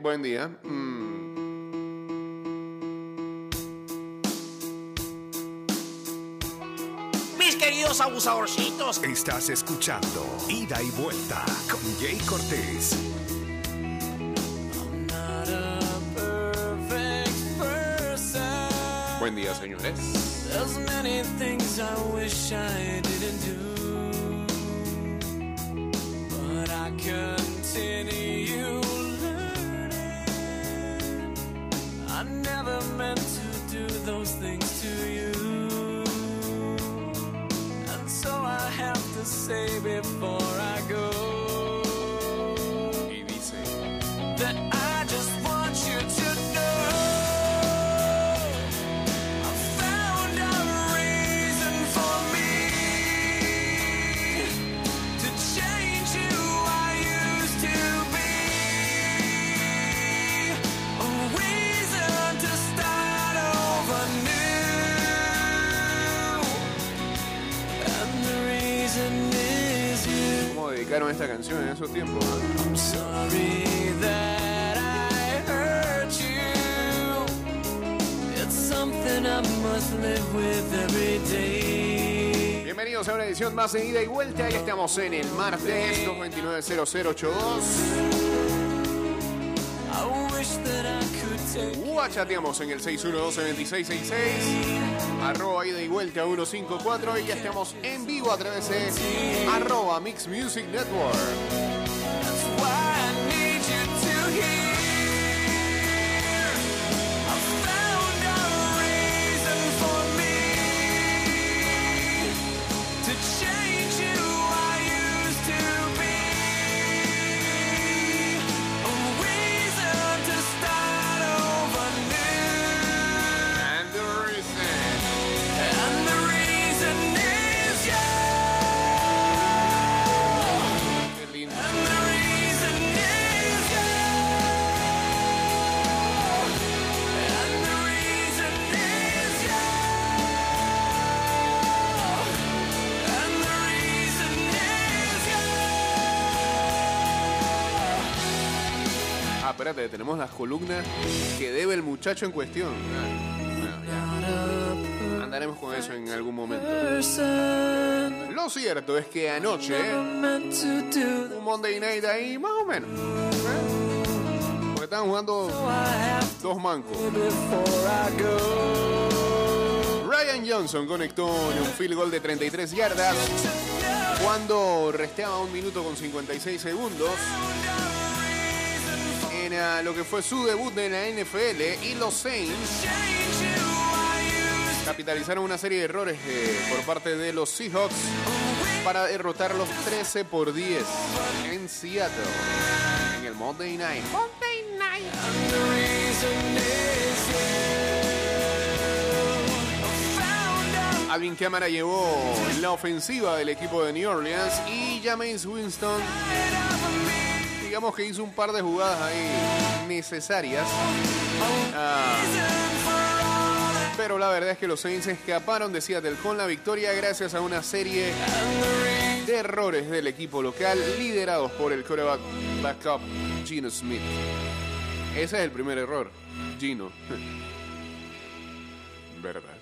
Buen día. Mm. Mis queridos abusadorcitos. Estás escuchando Ida y Vuelta con Jay Cortés. Buen día, señores. There's many things I wish I didn't do, but I continue say before ¿cómo dedicaron esta canción en esos tiempos? I'm sorry that I hurt you. It's something I must live with every day. Bienvenidos a una edición más de ida y vuelta. Ya estamos en el martes 229-0082. Guachateamos en el 612-2666. Arroba ida y vuelta 154. Y ya estamos en vivo a través de arroba Mix Music Network. Tenemos las columnas que debe el muchacho en cuestión. Ah. Andaremos con eso en algún momento. Lo cierto es que anoche, un Monday Night ahí, más o menos. ¿eh? Porque estaban jugando dos mancos. Ryan Johnson conectó en un field goal de 33 yardas cuando restaba un minuto con 56 segundos en ah, lo que fue su debut en la NFL y los Saints capitalizaron una serie de errores eh, por parte de los Seahawks para derrotarlos 13 por 10 en Seattle en el Monday Night. Found out Alvin Cámara llevó la ofensiva del equipo de New Orleans y Jameis Winston, digamos que hizo un par de jugadas ahí necesarias. Ah, pero la verdad es que los Saints escaparon de Seattle con la victoria gracias a una serie de errores del equipo local liderados por el coreback backup Gino Smith. Ese es el primer error, Gino. ¿Verdad?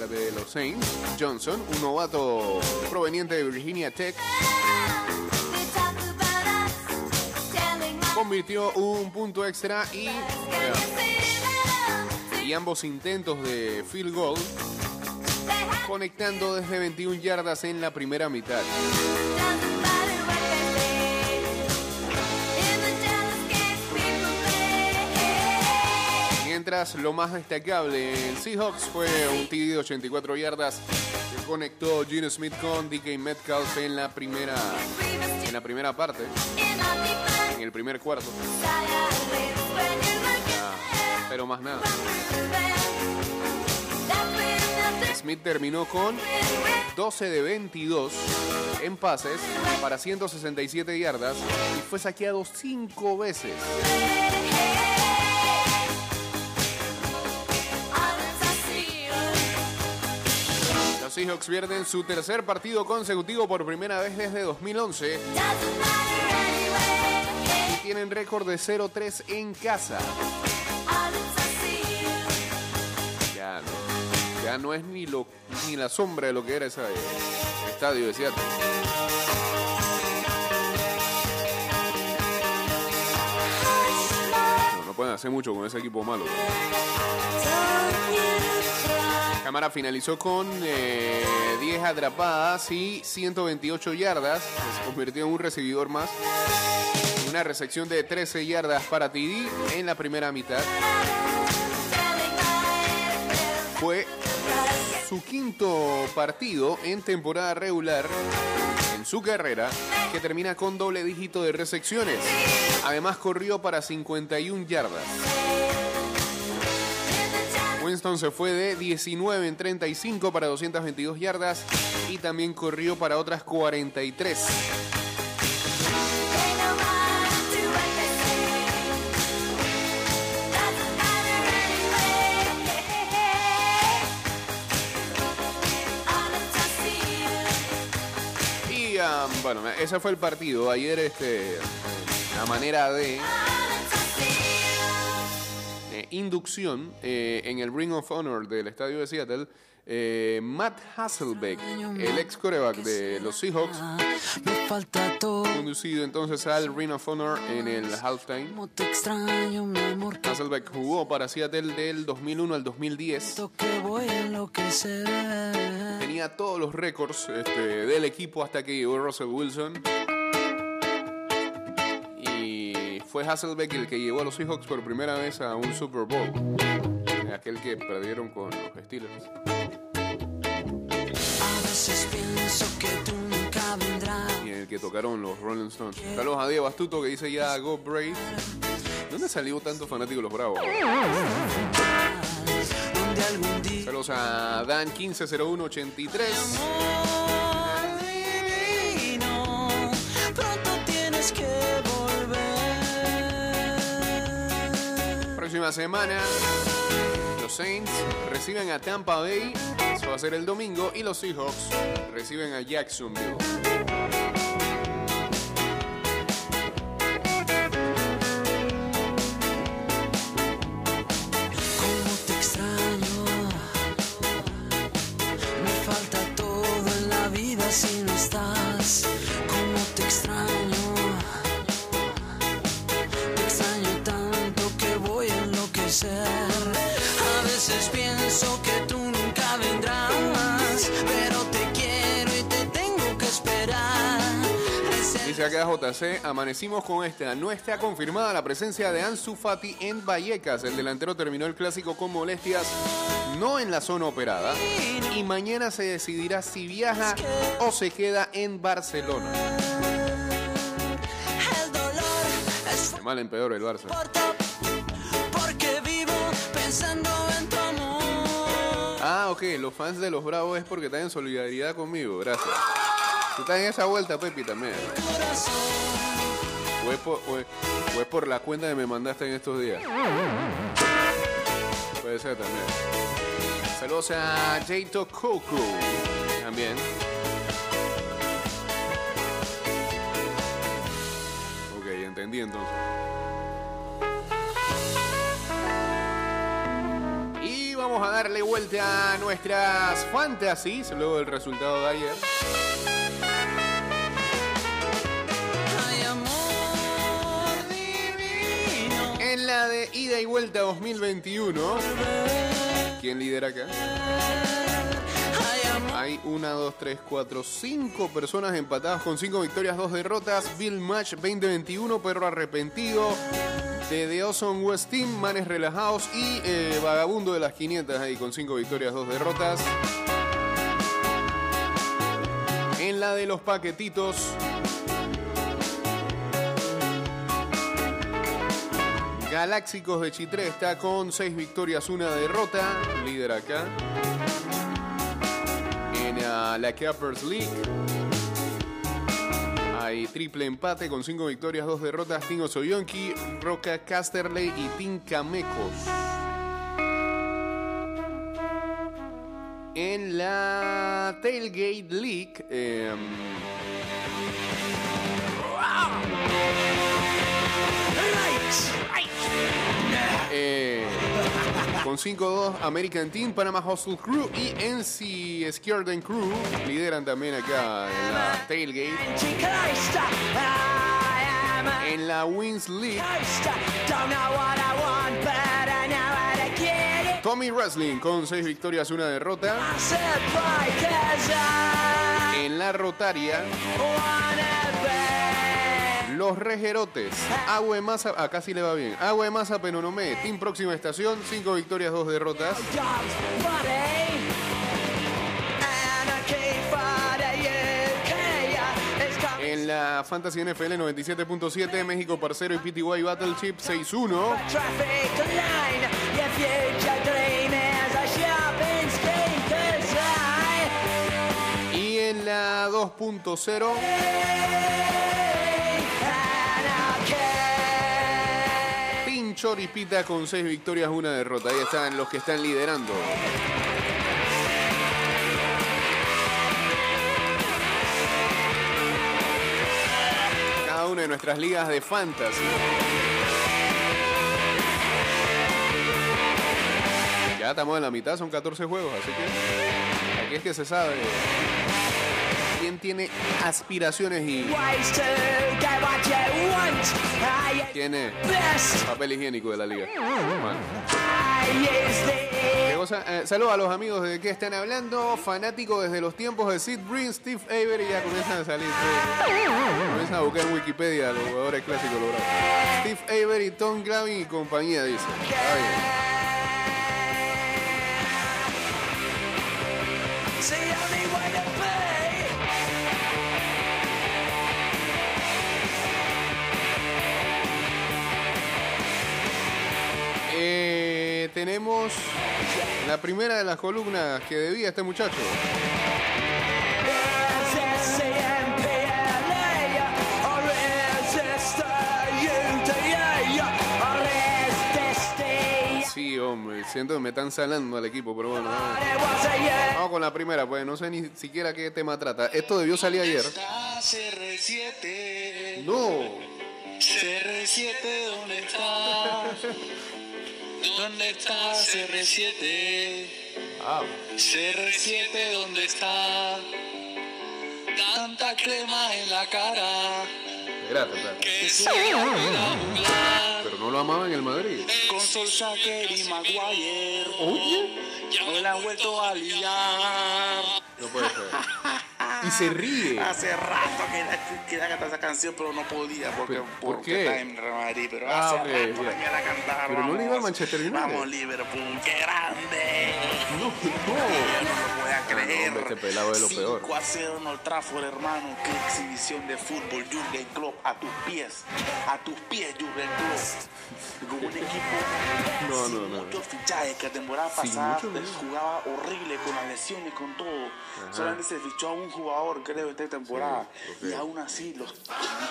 De los Saints, Johnson, un novato proveniente de Virginia Tech, convirtió un punto extra y, eh, y ambos intentos de field goal conectando desde 21 yardas en la primera mitad. Mientras lo más destacable en Seahawks fue un TD de 84 yardas que conectó Gino Smith con DK Metcalf en la primera en la primera parte, en el primer cuarto, Ah, pero más nada. Smith terminó con 12 de 22 en pases para 167 yardas y fue saqueado 5 veces. Seahawks pierden su tercer partido consecutivo por primera vez desde 2011 y tienen récord de 0-3 en casa. Ya no, ya no es ni, lo, ni la sombra de lo que era ese estadio de Seattle. Pueden mucho con ese equipo malo. Cámara finalizó con eh, 10 atrapadas y 128 yardas. Se convirtió en un recibidor más. Una recepción de 13 yardas para TD en la primera mitad. Fue su quinto partido en temporada regular su carrera que termina con doble dígito de recepciones. Además corrió para 51 yardas. Winston se fue de 19 en 35 para 222 yardas y también corrió para otras 43. Bueno, ese fue el partido. Ayer este, la manera de eh, inducción eh, en el Ring of Honor del estadio de Seattle. Eh, Matt Hasselbeck, el ex coreback de los Seahawks, conducido entonces al Ring of Honor en el halftime. Hasselbeck jugó para Seattle del 2001 al 2010. siento que voy a enloquecer. Tenía todos los récords este, del equipo hasta que llegó Russell Wilson. Y fue Hasselbeck el que llevó a los Seahawks por primera vez a un Super Bowl. Aquel que perdieron con los Steelers. Pienso que tú nunca vendrás. Y el que tocaron los Rolling Stones. Saludos a Diego Astuto que dice ya Go Brave. ¿Dónde salió tanto fanático los Bravos? Saludos a Dan 150183. divino, Pronto tienes que volver. Próxima semana, los Saints reciben a Tampa Bay. Va a ser el domingo. Y los Seahawks reciben a Jacksonville. Dice acá JC, amanecimos con esta. No está confirmada la presencia de Ansu Fati en Vallecas. El delantero terminó el clásico con molestias, no en la zona operada. Y mañana se decidirá si viaja o se queda en Barcelona. De mal en peor el Barça. Ah, ok, los fans de los Bravos es porque están en solidaridad conmigo, gracias. Tú estás en esa vuelta, Pepi, también. Es por, o es por la cuenta que me mandaste en estos días. Puede ser también. Saludos a Jato Coco. También. Ok, entendí entonces. Y vamos a darle vuelta a nuestras fantasies luego del resultado de ayer. Ida y vuelta 2021. ¿Quién lidera acá? Hay una, dos, tres, cuatro, cinco personas empatadas con cinco victorias, dos derrotas. Bill Match 2021, Perro Arrepentido. De The Awesome West Team, Manes Relajados y eh, Vagabundo de las 500 ahí con cinco victorias, dos derrotas. En la de los paquetitos. Galáxicos de Chitré está con seis victorias, una derrota. Líder acá en la Cappers League. Hay triple empate con cinco victorias, dos derrotas. Tingo Soyonki, Roca Casterley y Tim Camecos. En la Tailgate League, eh, eh, con 5-2 American Team, Panama Hustle Crew y NC Skierden Crew lideran también acá en la Tailgate. En la Wins League, Tommy Wrestling con 6 victorias, una derrota. En la Rotaria, los Rejerotes, Agua de Masa, acá sí le va bien. Agua de Masa Penonomé, Team Próxima Estación, 5 victorias, 2 derrotas. En la Fantasy NFL 97.7, México Parcero y PTY Battleship 6-1. Y en la 2.0, Choripita con 6 victorias, una derrota. Ahí están los que están liderando. Cada una de nuestras ligas de fantasy. Ya estamos en la mitad, son 14 juegos, así que aquí es que se sabe quién tiene aspiraciones y es papel higiénico de la liga. Eh, saludos a los amigos de que están hablando, fanáticos desde los tiempos de Sid Green, Steve Avery, ya comienzan a salir. eh, Comienzan a buscar en Wikipedia los jugadores clásicos logrados. Steve Avery, Tom Glavin y compañía, dice. Bien. Tenemos la primera de las columnas que debía este muchacho. Sí, hombre, siento que me están salando al equipo, pero bueno. Vamos, vamos con la primera, pues no sé ni siquiera qué tema trata. Esto debió salir ayer. CR7, No. CR7, ¿dónde está? ¿Dónde está CR7? Ah, CR7, ¿dónde está? Tanta crema en la cara espérate, espérate. que se me. Pero no lo amaban en el Madrid. Con Solskjaer y Maguire Oye. no le han vuelto a liar. No puede ser. Y se ríe. Hace rato que la- quería cantar esa canción, pero no podía porque, ¿por porque qué? está en Real Madrid. Pero Ah, hace ok, rato ya. venía a cantar. Pero no le iba vamos. Manchester United. Vamos, Liverpool, qué grande. No, Yo no. no lo voy a no, creer. hombre, este pelado es lo peor. 5 a 0 en Old Trafford, hermano. Qué exhibición de fútbol, Jurgen Klopp. A tus pies. A tus pies, Jurgen Klopp. Con un equipo No, sin no, no. muchos fichajes que la temporada pasada no. jugaba horrible con las lesiones, con todo. Solamente se fichó a un jugador, creo, esta temporada. Sí. Y aún así los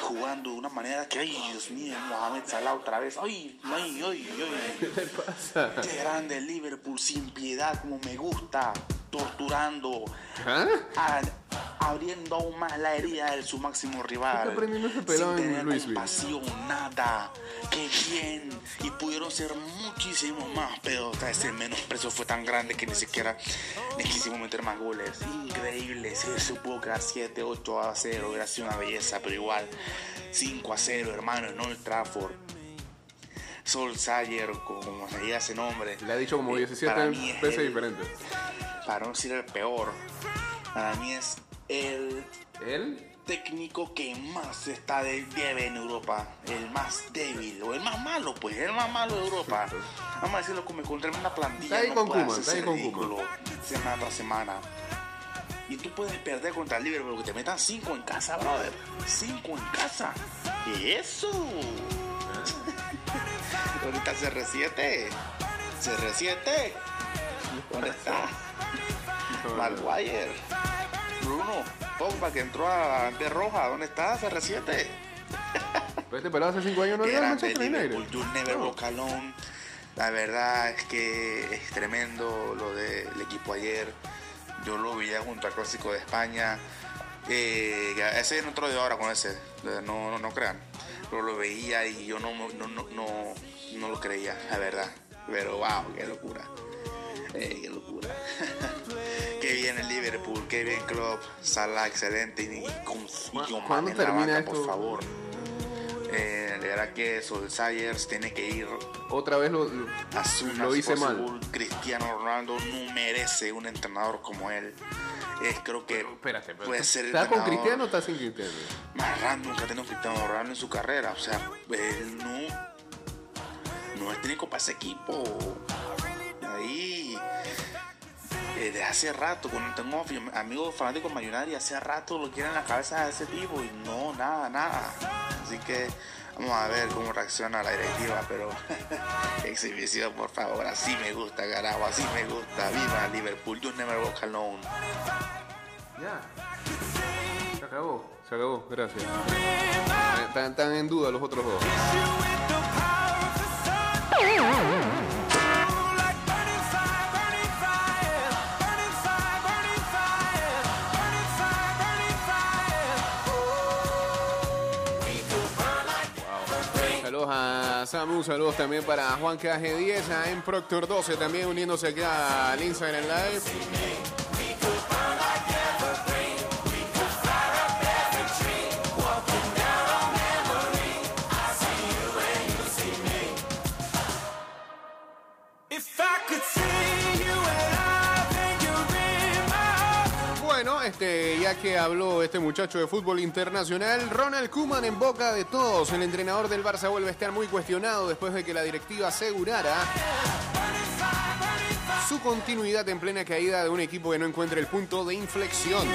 jugando de una manera que, ay, Dios mío, Mohamed Salah otra vez. Ay, ay, ay, ay. ¿Qué le pasa? Qué grande Liverpool, sin piedad, como me gusta, torturando, ¿Ah? a- abriendo aún más la herida de su máximo rival. ese sin en tener compasión, nada. Qué bien. Y pudieron ser muchísimos más, pero el menosprecio fue tan grande que ni siquiera les quisimos meter más goles. Increíble. Si se pudo quedar 7, 8 a 0, hubiera sido una belleza, pero igual 5 a 0, hermano, en Old Trafford. Sol Sayer, como se diga ese nombre. Le ha dicho como eh, 17 para mí es veces diferentes. Para no decir el peor, para mí es el técnico que más está de debe en Europa, el más débil o el más malo, pues, el más malo de Europa. Vamos a decirlo como con tremenda plantilla. Está ahí no con puede hacerse está ahí con ridículo Semana tras semana. Y tú puedes perder contra el Liverpool que te metan 5 en casa, brother. 5 en casa. Eso. ¿Dónde está CR7? CR7. ¿Dónde está? Maguire. Bruno, Pogba que entró a ante roja, ¿dónde está CR7? Pero este hace 5 años no había Manchester Liverpool, United. you'll never walk alone. La verdad es que es tremendo lo del equipo ayer. Yo lo veía junto al Clásico de España. Eh, ese no te lo digo ahora con ese, eh, no, no, no crean. Pero lo veía y yo no, no, no, no, no lo creía, la verdad. Pero wow, qué locura. Eh, qué locura. qué bien el Liverpool, qué bien Klopp, Salah excelente y, con, y con ¿Cuándo Mane en la banca, por favor. Eh, de verdad que Solskjaer tiene que ir Otra vez lo, lo- a su lo hice mal. Cristiano Ronaldo no merece un entrenador como él. Es, creo que Espérate, pero puede ser el ¿Está con Cristiano o está sin Cristiano? más raro nunca ha tenido Cristiano Ronaldo en su carrera. O sea, él no, no es técnico para ese equipo. Ahí, desde hace rato, cuando tengo amigos fanáticos mayonari, hace rato lo quieren en la cabeza de ese tipo y no, nada, nada. Así que vamos a ver cómo reacciona la directiva, pero exhibición, por favor, así me gusta, carajo, así me gusta. Viva Liverpool, you never walk alone. Ya. Se acabó. Se acabó, gracias. Están, están en duda los otros dos. Samu, saludos también para Juan KG10, a M Proctor 12 también uniéndose acá al Instagram Live. Que habló este muchacho de fútbol internacional, Ronald Koeman en boca de todos. El entrenador del Barça vuelve a estar muy cuestionado después de que la directiva asegurara su continuidad en plena caída de un equipo que no encuentra el punto de inflexión.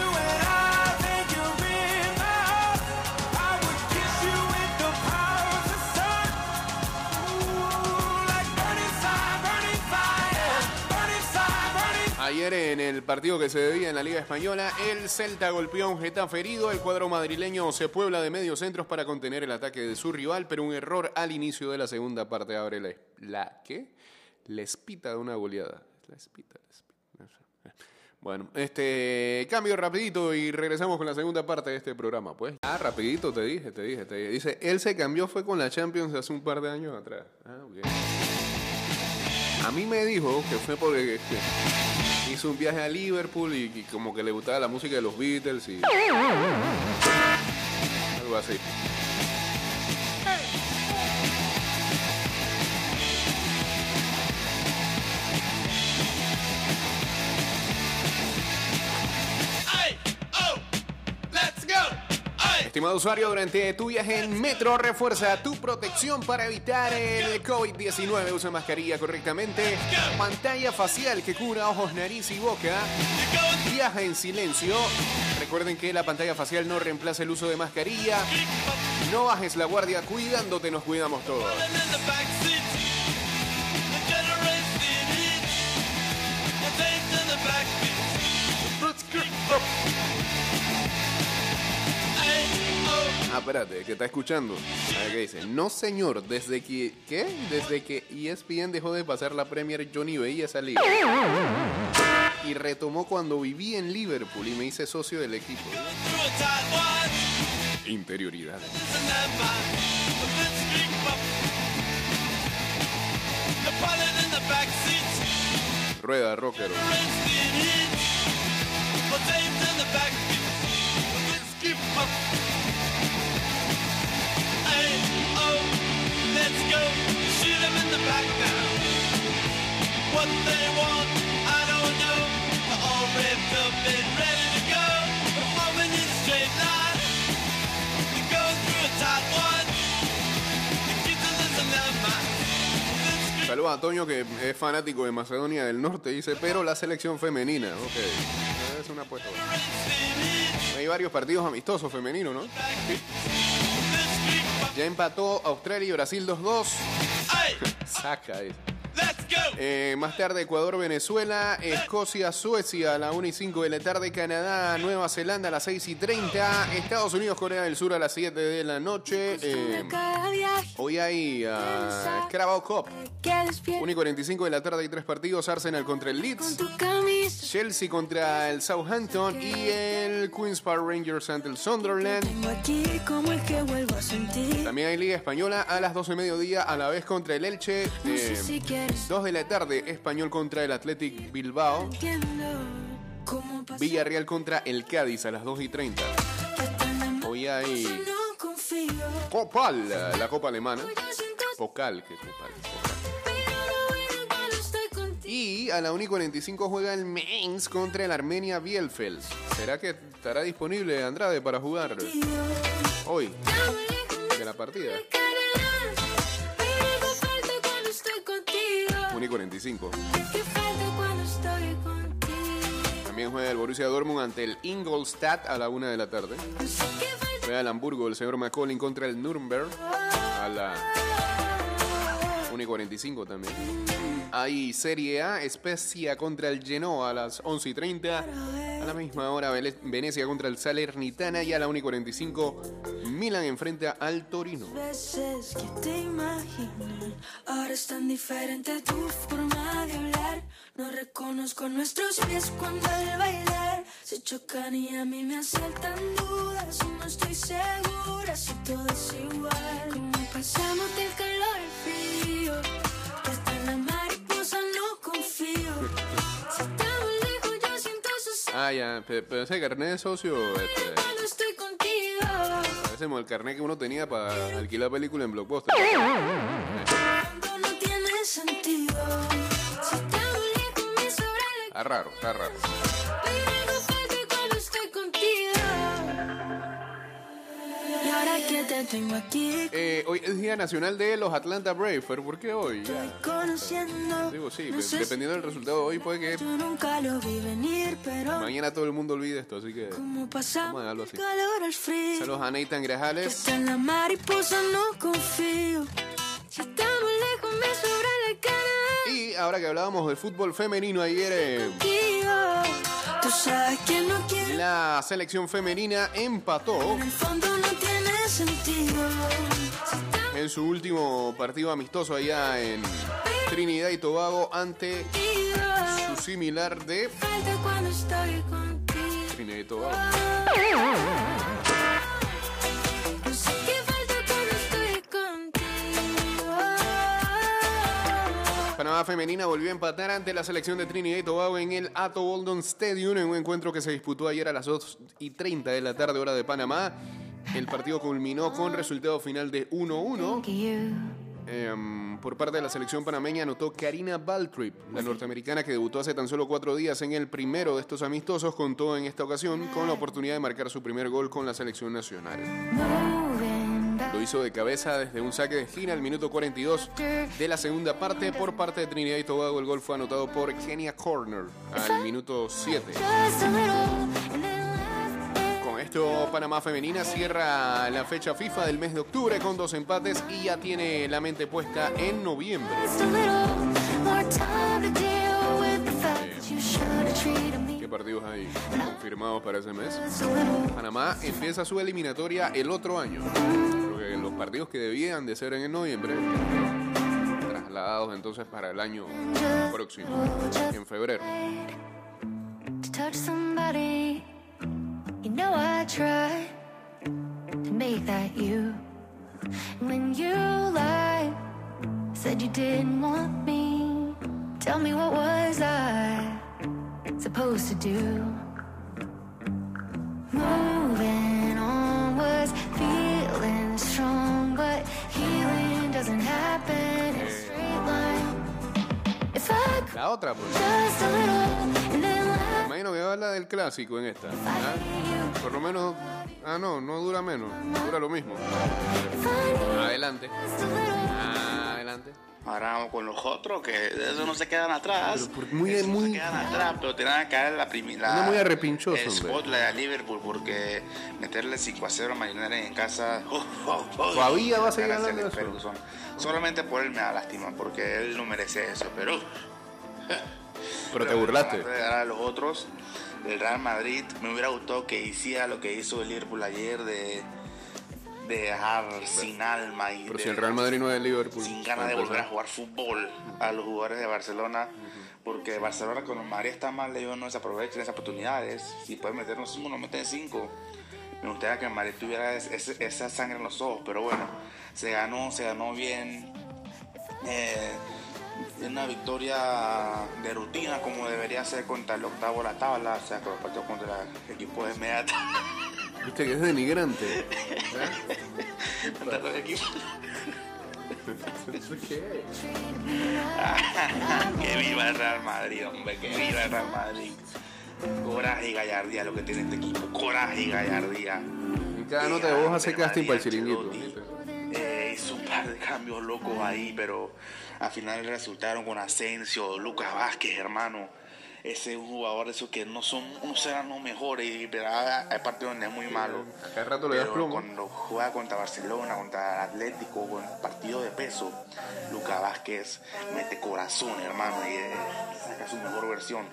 Ayer en el partido que se debía en la Liga Española, el Celta golpeó un Getafe herido. El cuadro madrileño se puebla de medios centros para contener el ataque de su rival, pero un error al inicio de la segunda parte abre la, la ¿qué? La espita de una goleada. La espita, la espita. Bueno, este cambio rapidito y regresamos con la segunda parte de este programa, pues. Ah, rapidito te dije, te dije, te dije. Dice, él se cambió fue con la Champions hace un par de años atrás. Ah, ok. A mí me dijo que fue porque hizo un viaje a Liverpool y, y como que le gustaba la música de los Beatles y algo así. Estimado usuario, durante tu viaje en metro, refuerza tu protección para evitar el COVID-19. Usa mascarilla correctamente. Pantalla facial que cubra ojos, nariz y boca. Viaja en silencio. Recuerden que la pantalla facial no reemplaza el uso de mascarilla. No bajes la guardia, cuidándote nos cuidamos todos. Ah, espérate, que está escuchando. A ver qué dice. No, señor, desde que. ¿Qué? Desde que ESPN dejó de pasar la Premier, yo ni veía esa liga. Y retomó cuando viví en Liverpool y me hice socio del equipo. Interioridad. Man. The Saludos a Toño que es fanático de Macedonia del Norte, dice, pero la selección femenina. Ok. Es una apuesta. Hay varios partidos amistosos femeninos, ¿no? Sí. Ya empató Australia y Brasil 2-2. Hey, Saca eso. Eh, más tarde Ecuador, Venezuela, Escocia, Suecia a las 1 y 5 de la tarde, Canadá, Nueva Zelanda a las 6 y 30, Estados Unidos, Corea del Sur a las 7 de la noche. Eh, hoy hay uh, Carabao Cup, que despierta 1 y 45 de la tarde hay tres partidos, Arsenal contra el Leeds. Chelsea contra el Southampton y el Queen's Park Rangers ante el Sunderland. También hay Liga Española a las 12 de mediodía a la vez contra el Elche. Eh, si quieres. 2 de la tarde, Español contra el Athletic Bilbao. Villarreal contra el Cádiz a las 2 y 30. que hasta en la mano Hoy hay. Copal, la Copa Alemana. Pocal, que Copal. Contigo. Y a la 1 y 45 juega el Mainz contra el Armenia Bielefeld. ¿Será que estará disponible Andrade para jugar hoy de la partida? 1 y 45. También juega el Borussia Dortmund ante el Ingolstadt a la 1 de la tarde. Juega el Hamburgo, el señor McCollin contra el Nuremberg a la 1 y 45 también. Hay Serie A, Spezia contra el Genoa a las 11 y 30. A la misma hora, Venecia contra el Salernitana y a la 1 y 45, Milan enfrenta al Torino. veces que te imaginé Ahora es tan diferente tu forma de hablar No reconozco nuestros pies cuando al bailar Se chocan y a mí me asaltan dudas no estoy segura si todo es igual Como pasamos del confío. Si estamos lejos yo siento su Ah, ya, pe- pero ese carnet de socio, este, cuando estoy contigo. Parecemos el carnet que uno tenía para alquilar película en Blockbuster. Cuando no tiene sentido. Si estamos lejos me sobra la Está raro, está raro. Te tengo aquí Eh, hoy es Día Nacional de los Atlanta Braves, pero ¿por qué hoy? Ya. Estoy conociendo Digo, sí, No pe- sé dependiendo del resultado de hoy, puede que Yo nunca lo vi venir Pero mañana todo el mundo olvide esto, así que a pasamos del así. calor al frío saludos a Nathan Que Grajales. hasta en la mariposa no confío Si estamos lejos me sobra la cara Y ahora que hablábamos de fútbol femenino ayer, eh, contigo Tú sabes que no quiero la selección femenina empató En el fondo no en su último partido amistoso allá en Trinidad y Tobago ante su similar de. Trinidad y Tobago. Panamá femenina volvió a empatar ante la selección de Trinidad y Tobago en el Ato Boldon Stadium en un encuentro que se disputó ayer a las 2 y 30 de la tarde hora de Panamá. El partido culminó con resultado final de 1-1. Em, por parte de la selección panameña anotó Karina Baltrip, la norteamericana que debutó hace tan solo cuatro días en el primero de estos amistosos, contó en esta ocasión con la oportunidad de marcar su primer gol con la selección nacional. Lo hizo de cabeza desde un saque de esquina al minuto 42 de la segunda parte por parte de Trinidad y Tobago. El gol fue anotado por Kenia Corner al minuto 7. Panamá Femenina cierra la fecha FIFA del mes de octubre con dos empates y ya tiene la mente puesta en noviembre. ¿Qué partidos hay confirmados para ese mes? Panamá empieza su eliminatoria el otro año. Porque los partidos que debían de ser en noviembre, trasladados entonces para el año próximo, en febrero. Know I tried to make that you. When you lied, said you didn't want me. Tell me what was I supposed to do? Moving on was feeling strong, but healing doesn't happen in a straight line. If I could La otra, pues. just a little Imagino que habla del clásico en esta. ¿ah? Por lo menos. Ah, no, no dura menos. Dura lo mismo. Adelante. Adelante. Ahora vamos con los otros, que de eso no se quedan atrás. Pero muy- Eso no muy- se quedan atrás, pero tienen que caer la primera. Muy arrepinchoso, El hombre. spotlight a Liverpool, porque meterle 5 a 0 a Millonarios en casa. oh, oh, oh, Todavía va a seguir a de eso. Solamente por él me da lástima, porque él no merece eso, pero. Pero te burlaste. A los otros, el Real Madrid, me hubiera gustado que hiciera lo que hizo el Liverpool ayer de, de dejar sin alma y Pero de- si el Real Madrid no es el Liverpool. sin ganas de volver a jugar fútbol a los jugadores de Barcelona. Porque Barcelona con el Madrid está mal, ellos no desaprovechen esas oportunidades. Si pueden meternos cinco, nos meten cinco. Me gustaría que Madrid tuviera es- es- esa sangre en los ojos, pero bueno, se ganó, se ganó bien. Eh, una victoria de rutina como debería ser contra el octavo de la tabla, o sea, que los partidos contra el equipo de media tabla, Viste que es denigrante. contra los equipos ¿Qué? que viva el Real Madrid, hombre, que viva el Real Madrid. Coraje y gallardía lo que tiene este equipo, coraje y gallardía. Y cada nota de voz hace casting para el chiringuito. Eh, hizo un par de cambios locos ahí, pero al final resultaron con Asensio, Lucas Vázquez, hermano. Ese es un jugador de esos que no son, no serán los mejores, pero hay partidos donde es muy malo. A cada rato le Pero cuando juega contra Barcelona, contra Atlético, con partido de peso, Lucas Vázquez mete corazón, hermano, y eh, saca su mejor versión.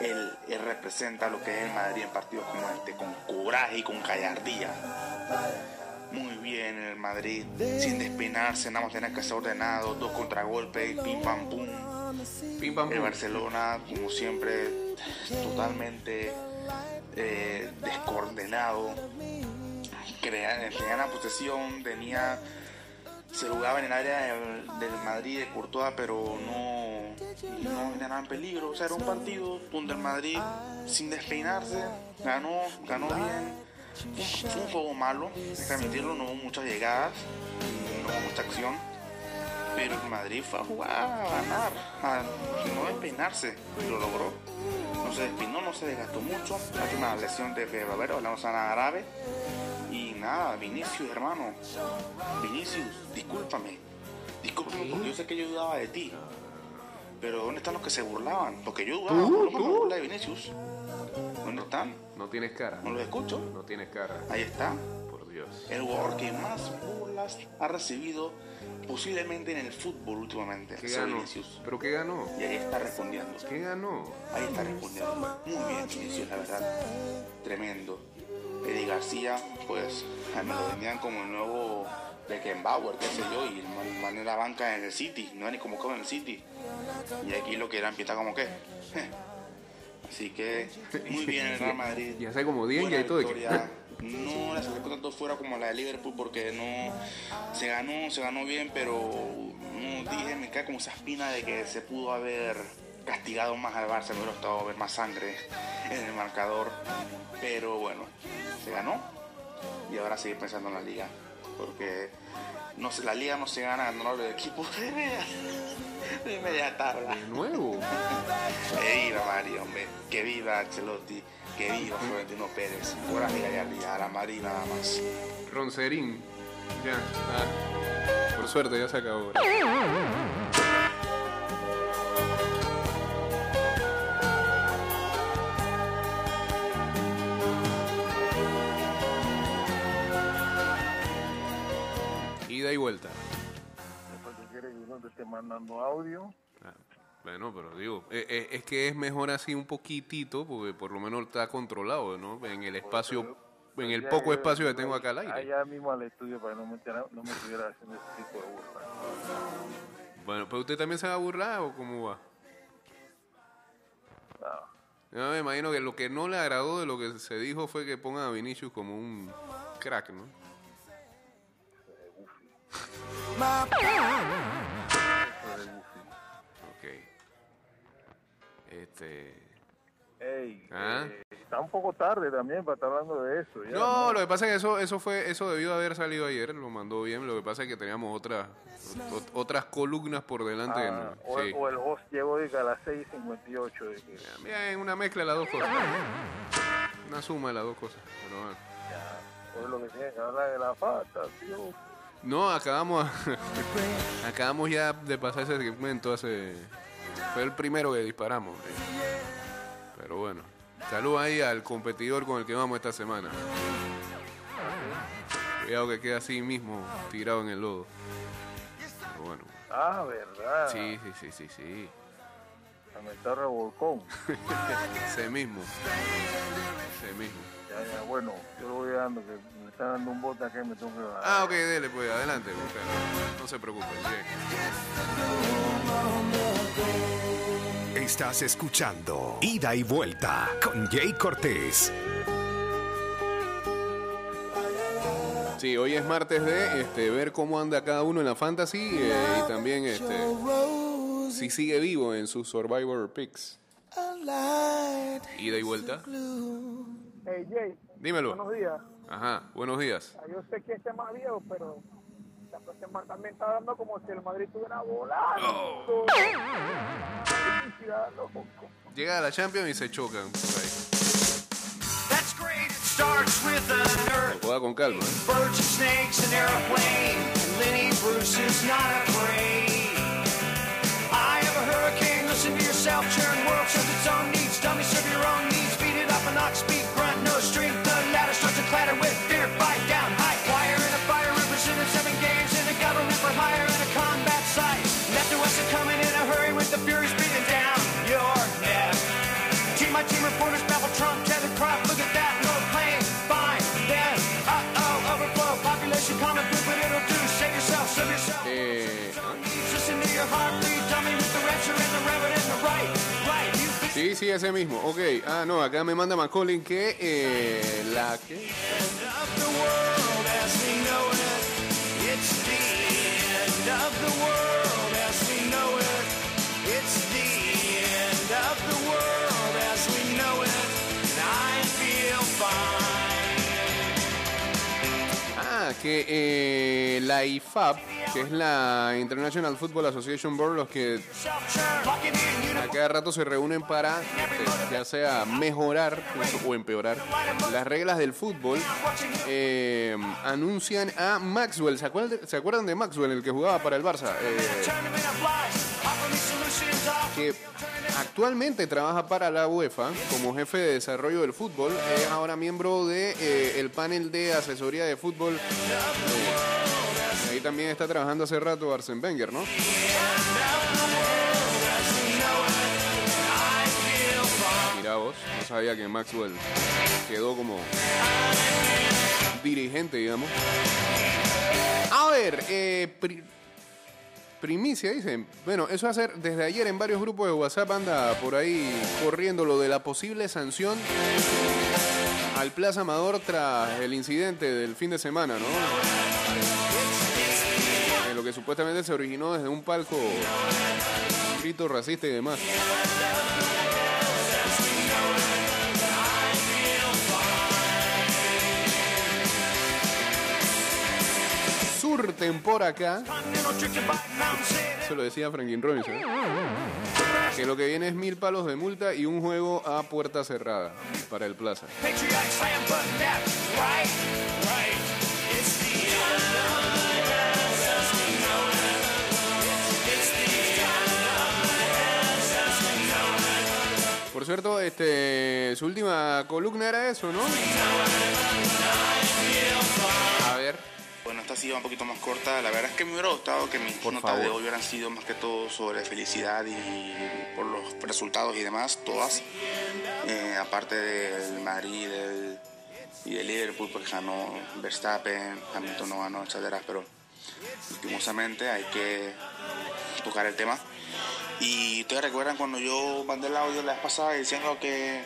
Él, él representa lo que es el Madrid en partidos como este, con coraje y con gallardía. Muy bien el Madrid, sin despeinarse, nada más tener que ser ordenado, dos contragolpes, pim pam pum. Pim pam El. Barcelona, como siempre, totalmente eh, descoordenado. Crea- tenía la posesión, tenía, se jugaba en el área del, del Madrid de Courtois, pero no, no generaban peligro. O sea, era un partido donde el Madrid, sin despeinarse, ganó, ganó bien. Un- un juego malo, hay que admitirlo, no hubo muchas llegadas, no hubo mucha acción pero el Madrid fue a jugar, a ganar, a no despeinarse, y lo logró. No se despeinó, no se desgastó mucho. Hay una lesión de Bebero, hablamos a nada grave. Y nada, Vinicius, hermano. Vinicius, discúlpame. Discúlpame porque yo sé que yo dudaba de ti. Pero ¿dónde están los que se burlaban? Porque yo dudaba, por lo menos de Vinicius. No tienes cara. ¿No los escucho? No tienes cara. Ahí está. Por Dios. El jugador que más burlas ha recibido posiblemente en el fútbol últimamente. ¿Qué ganó? Vinicius. ¿Pero qué ganó? Y ahí está respondiendo. ¿Qué ganó? Ahí está respondiendo. Muy bien, Vinicius, la verdad. Tremendo. Eddie García, pues, me lo vendían como el nuevo Beckenbauer, qué sé yo, y el man, era banca en el City, no era ni convocado en el City. Y aquí lo que era empieza como que. Así que, muy bien el Real Madrid. Y hace como 10 y hay todo. No la sacó tanto fuera como la de Liverpool porque no se ganó, se ganó bien, pero no dije, me cae como esa espina de que se pudo haber castigado más al Barça, me hubiera gustado ver más sangre en el marcador. Pero bueno, se ganó y ahora seguir pensando en la liga. Porque no sé, la liga no se gana ganando los equipos de media, de media tabla. De nuevo. Que viva Mario, hombre. Que viva Ancelotti. Que viva Florentino Pérez. Pura gallardía a la Madrid nada más. Roncerín. Ya. ah. Por suerte ya se acabó. Ida y vuelta. Después quiere que uno te esté mandando audio. Ah, Bueno, pero digo, eh, eh, es que es mejor así un poquitito, porque por lo menos está controlado, ¿no? En el espacio, en el poco espacio que tengo acá al aire. Allá mismo al estudio para que no me, no me estuviera haciendo ese tipo de burla. Bueno, pero usted también se va a burlar o cómo va? No. Yo me imagino que lo que no le agradó de lo que se dijo fue que pongan a Vinicius como un crack, ¿no? Ok. Este. Ey, Ah. eh, está un poco tarde también para estar hablando de eso. ya, No, lo que pasa es que eso, eso fue, eso debió haber salido ayer, lo mandó bien. Lo que pasa es que teníamos otras, ot- otras columnas por delante. que Ah, no- o, sí. o el host llegó a las 6.58. De que, Bien, una mezcla de las dos cosas. Una suma de las dos cosas. Pero bueno. o es lo que tiene que hablar de la falta, tío. No, acabamos, acabamos ya de pasar ese segmento hace... Fue el primero que disparamos. hombre. Pero bueno, salud ahí al competidor con el que vamos esta semana. Cuidado que queda así mismo, tirado en el lodo. Pero bueno, Ah, verdad. sí, sí, sí, sí, sí. Se me está revolcón. Ese mismo. Ese mismo. Ya, ya, bueno, yo lo voy dando, que me está dando un bote acá y me tengo que bajar. Ah, ok, dele, pues, adelante. No se preocupe, bien. Estás escuchando Ida y Vuelta con Jay Cortés. Sí, hoy es martes de este, ver cómo anda cada uno en la fantasy eh, y también este, si sigue vivo en sus Survivor Picks. Ida y vuelta. Hey Jay, Dímelo. buenos días. Ajá, buenos días. Ah, Yo sé que este es más viejo, pero la próxima también está dando como si el Madrid estuviera volando. Loco. Llega a la Champions y se chocan por ahí. That's great. It starts with a nerd. Juega con calma. ¿eh? Birds and snakes, an airplane. And Lenny Bruce is not afraid. I have a hurricane. Listen to yourself. Churn world serves its own needs. Dummy serve your own needs. Feed it up and ox speak. Sí, ese mismo. Ok. Ah, no, acá me manda Macaulay que eh, la que... que eh, la IFAB, que es la International Football Association Board, los que a cada rato se reúnen para este, ya sea mejorar o empeorar las reglas del fútbol, eh, anuncian a Maxwell. ¿Se acuerdan, de, ¿Se acuerdan de Maxwell, el que jugaba para el Barça? Eh, que actualmente trabaja para la UEFA como jefe de desarrollo del fútbol. Es ahora miembro de eh, el panel de asesoría de fútbol. Ahí también está trabajando hace rato Arsene Wenger, ¿no? Mira vos, no sabía que Maxwell quedó como dirigente, digamos. A ver, eh, pri- primicia, dicen. Bueno, eso va a ser desde ayer en varios grupos de WhatsApp anda por ahí corriendo lo de la posible sanción al Plaza Amador tras el incidente del fin de semana, ¿no? Eh, lo que supuestamente se originó desde un palco grito racista y demás. Surten por acá. Se lo decía Franklin Robinson. Que lo que viene es mil palos de multa y un juego a puerta cerrada para el Plaza. Por cierto, este, su última columna era eso, ¿no? A ver. Bueno, esta ha sido un poquito más corta. La verdad es que me hubiera gustado que mis Por notas de hoy hubieran sido más que todo sobre felicidad y por los resultados y demás, todas. Eh, aparte del Madrid del- y del Liverpool, porque ganó Verstappen, Hamilton no ganó, etcétera, pero lastimosamente hay que tocar el tema. Y ustedes recuerdan cuando yo mandé el audio la vez pasada diciendo que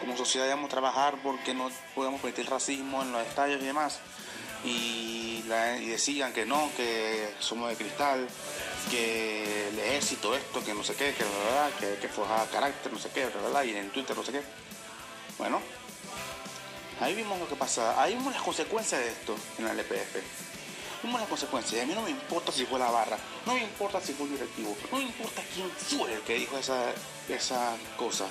como sociedad debemos trabajar porque no podemos permitir racismo en los estadios y demás. Y, la- y decían que no, que somos de cristal, que el ejército esto, que no sé qué, que verdad, que, que forjaba carácter, no sé qué, verdad, y en Twitter no sé qué. Bueno, ahí vimos lo que pasa, ahí vimos las consecuencias de esto en la LPF. Vimos las consecuencias, y a mí no me importa si fue la barra, no me importa si fue el directivo, no me importa quién fue el que dijo esa, esa cosa.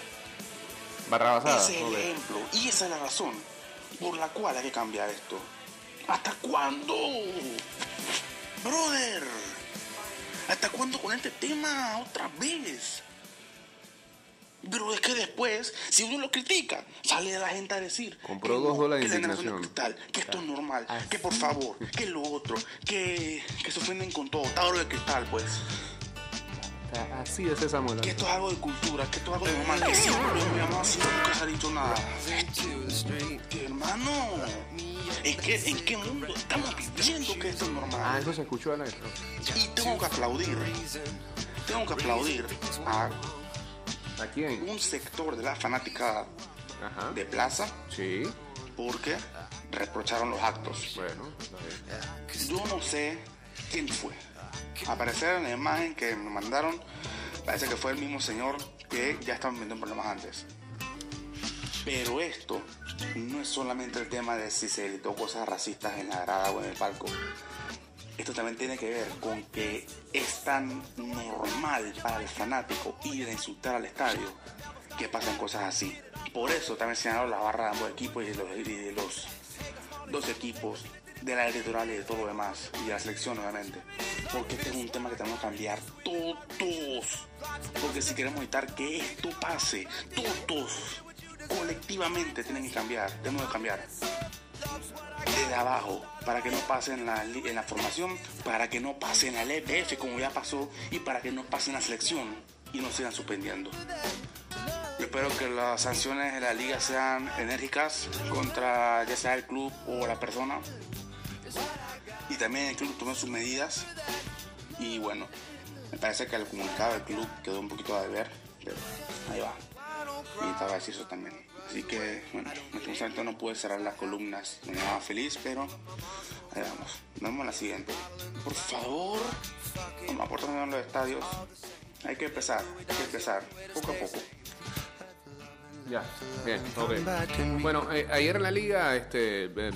Barra basada. Ese es el ejemplo y esa es la razón por la cual hay que cambiar esto. ¿Hasta cuándo? Brother, ¿hasta cuándo con este tema otra vez? Pero es que después, si uno lo critica, sale la gente a decir Compró que dos dólares de que la generación indignación. de cristal, que esto es normal, que por favor, que lo otro, que, que se ofenden con todo, Tauro de cristal, pues. Así es esa mola. Que esto es algo de cultura, que esto es algo de normal, que siempre lo hemos así, nunca se ha dicho nada. Que, hermano, ¿en qué, ¿en qué mundo estamos viviendo que esto es normal? Ah, eso se escuchó a la Y tengo que aplaudir, tengo que aplaudir a ¿A quién? un sector de la fanática Ajá. de Plaza Sí. porque reprocharon los actos. Bueno, está bien. Yo no sé quién fue. Al parecer en la imagen que me mandaron, parece que fue el mismo señor que ya estaba metiendo en problemas antes. Pero esto no es solamente el tema de si se gritó cosas racistas en la grada o en el palco. Esto también tiene que ver con que es tan normal para el fanático ir a insultar al estadio que pasan cosas así. Por eso también se las barras de ambos equipos y de los, y de los dos equipos de la electoral y de todo lo demás y de la selección obviamente porque este es un tema que tenemos que cambiar todos porque si queremos evitar que esto pase todos colectivamente tienen que cambiar tenemos que cambiar desde abajo para que no pase en la, en la formación para que no pase en la LPF como ya pasó y para que no pase en la selección y no sigan suspendiendo yo espero que las sanciones de la liga sean enérgicas contra ya sea el club o la persona. Y también el club tome sus medidas. Y bueno, me parece que el comunicado del club quedó un poquito a deber, pero ahí va. Y estaba eso también. Así que, bueno, en este no pude cerrar las columnas de nada feliz, pero ahí vamos. Vemos en la siguiente. Por favor, vamos a en los estadios. Hay que empezar, hay que empezar, poco a poco. Ya, bien, ok. Bueno, eh, ayer en la liga, este, eh,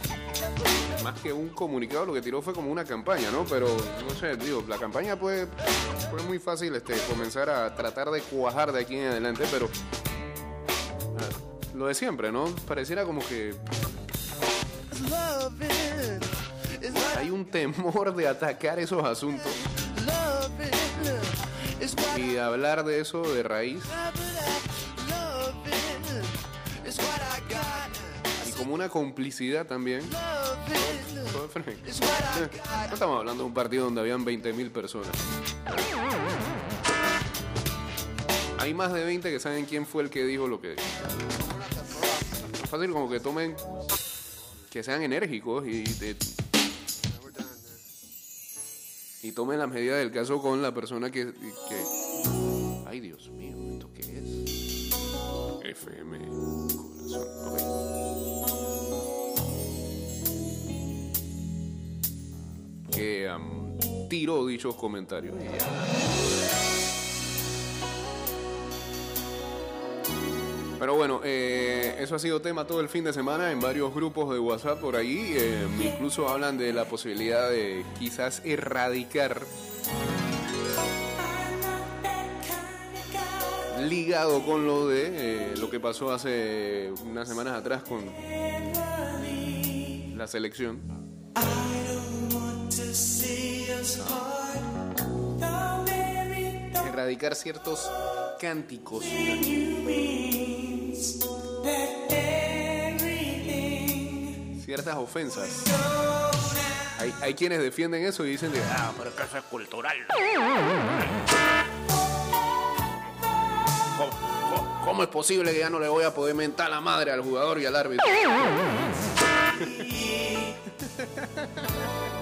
más que un comunicado, lo que tiró fue como una campaña, ¿no? Pero, no sé, digo, la campaña puede, fue muy fácil este, comenzar a tratar de cuajar de aquí en adelante, pero lo de siempre, ¿no? Pareciera como que hay un temor de atacar esos asuntos y de hablar de eso de raíz. Y como una complicidad también. Frank. No estamos hablando de un partido donde habían 20.000 personas. Hay más de 20 que saben quién fue el que dijo lo que dijo. Fácil como que tomen, que sean enérgicos y, de- y tomen las medidas del caso con la persona que. Ay, Dios mío, ¿esto qué es? FM Corazón. Que am, tiró dichos comentarios. y ya. Pero bueno, eh, eso ha sido tema todo el fin de semana en varios grupos de WhatsApp por ahí. eh, incluso hablan de la posibilidad de quizás erradicar ligado con lo de eh, lo que pasó hace unas semanas atrás con la selección. Erradicar ciertos cánticos. Ciertas ofensas. Hay, hay quienes defienden eso y dicen de, ah, pero es que eso es cultural. ¿Cómo, cómo- cómo es posible que ya no le voy a poder mentar la madre al jugador y al árbitro?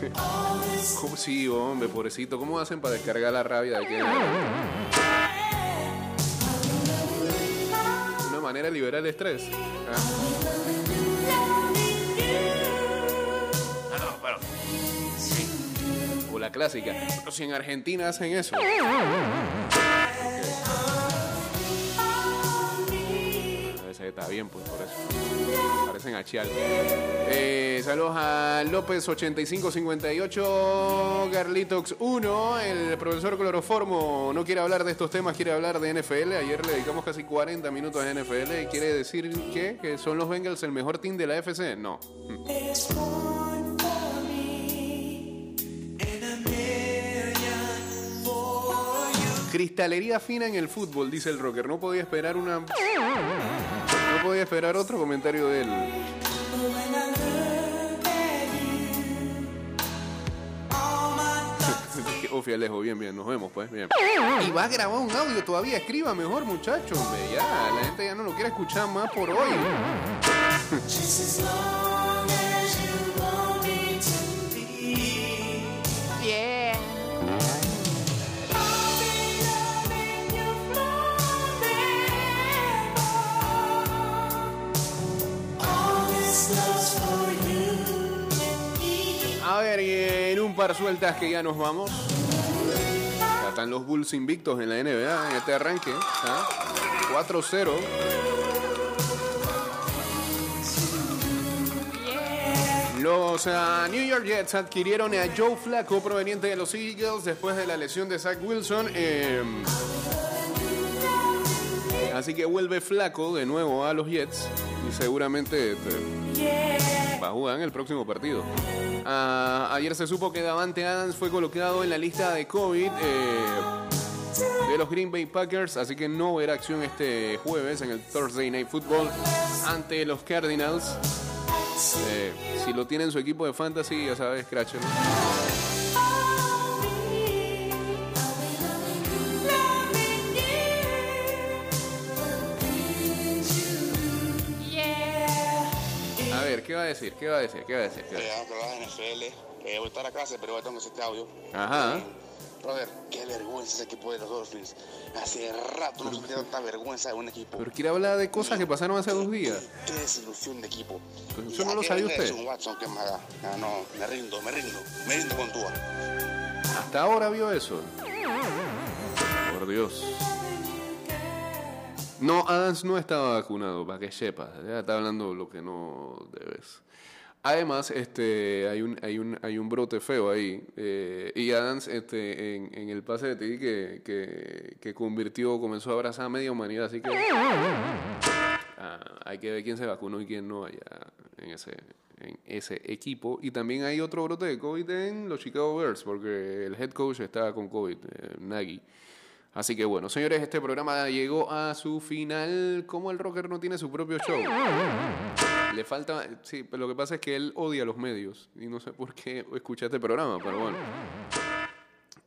¿Cómo? ¿Cómo sí, hombre, pobrecito? ¿Cómo hacen para descargar la rabia de que Una manera de liberar el estrés. Ah. Ah. O la clásica. Pero si en Argentina hacen eso. Está bien, pues por eso. Parecen a Chial. Eh, saludos a López8558, Garlitox 1. El profesor Cloroformo no quiere hablar de estos temas, quiere hablar de NFL. Ayer le dedicamos casi 40 minutos a NFL y quiere decir que, que son los Bengals el mejor team de la FC. No. Cristalería fina en el fútbol, dice el rocker. No podía esperar una. Podía esperar otro comentario de él. Uf, Alejo, bien, bien, nos vemos pues, bien. Y va a grabar un audio todavía, escriba mejor, muchachos. Ya, la gente ya no lo quiere escuchar más por hoy. par sueltas que ya nos vamos. Ya están los Bulls invictos en la NBA en este arranque. ¿ah? 4-0. Los ah, New York Jets adquirieron a Joe Flacco proveniente de los Eagles después de la lesión de Zach Wilson. eh, así que vuelve Flacco de nuevo a los Jets seguramente este, va a jugar en el próximo partido. Ah, ayer se supo que Davante Adams fue colocado en la lista de COVID eh, de los Green Bay Packers, así que no verá acción este jueves en el Thursday Night Football ante los Cardinals. Eh, si lo tiene en su equipo de fantasy, ya sabes, scratchelo. Va a decir? ¿Qué va a decir? ¿Qué va a decir? ¿Qué va a decir? Eh, NFL, eh, voy a estar a casa, pero voy a tener este audio. Ajá. Eh, brother, qué vergüenza ese equipo de los Dolphins. Hace rato no sentía tanta vergüenza de un equipo. Pero quiere hablar de cosas que pasaron hace dos días. Qué desilusión de equipo. Pues eso no ¿A lo sabía usted. Watson, que? Ah, no, me rindo, me rindo. Me rindo con Tua. Hasta ahora vio eso. Por Dios. No, Adams no estaba vacunado, para que sepas. Ya está hablando lo que no debes. Además, este, hay un, hay un, hay un brote feo ahí. eh, y Adams, este, en, el pase de ti que, que, que convirtió, comenzó a abrazar a media humanidad, así que ah, hay que ver quién se vacunó y quién no allá en ese, en ese equipo. Y también hay otro brote de COVID en los Chicago Bears, porque el head coach está con COVID, eh, Nagy. Así que bueno, señores, este programa llegó a su final. Como el rocker no tiene su propio show. Le falta. Sí, pero lo que pasa es que él odia los medios. Y no sé por qué escucha este programa, pero bueno.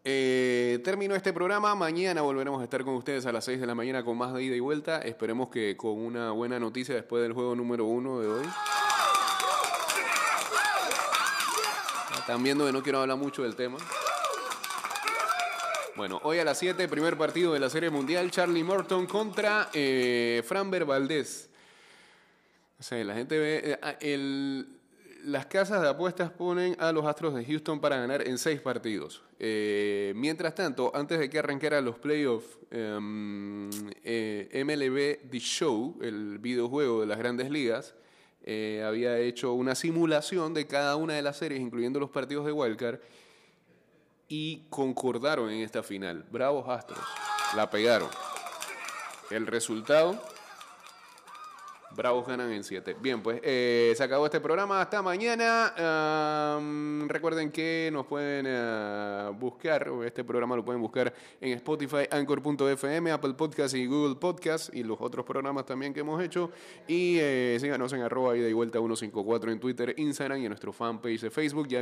Eh, terminó este programa. Mañana volveremos a estar con ustedes a las 6 de la mañana con más de ida y vuelta. Esperemos que con una buena noticia después del juego número uno de hoy. Están viendo que no quiero hablar mucho del tema. Bueno, hoy a las 7, primer partido de la Serie Mundial, Charlie Morton contra eh, Franber Valdés. O sea, la gente ve... eh, ah, las casas de apuestas ponen a los Astros de Houston para ganar en seis partidos. Eh, mientras tanto, antes de que arrancara los playoffs, em, eh, MLB The Show, el videojuego de las grandes ligas, había hecho una simulación de cada una de las series, incluyendo los partidos de Wildcard, y concordaron en esta final. Bravos Astros, la pegaron. El resultado, Bravos ganan en 7. Bien, pues eh, se acabó este programa. Hasta mañana. Recuerden que nos pueden ah, buscar, este programa lo pueden buscar en Spotify, Anchor.fm, Apple Podcast y Google Podcast y los otros programas también que hemos hecho. Y eh, síganos en arroba ida y vuelta 154 en Twitter, Instagram y en nuestro fanpage de Facebook. Ya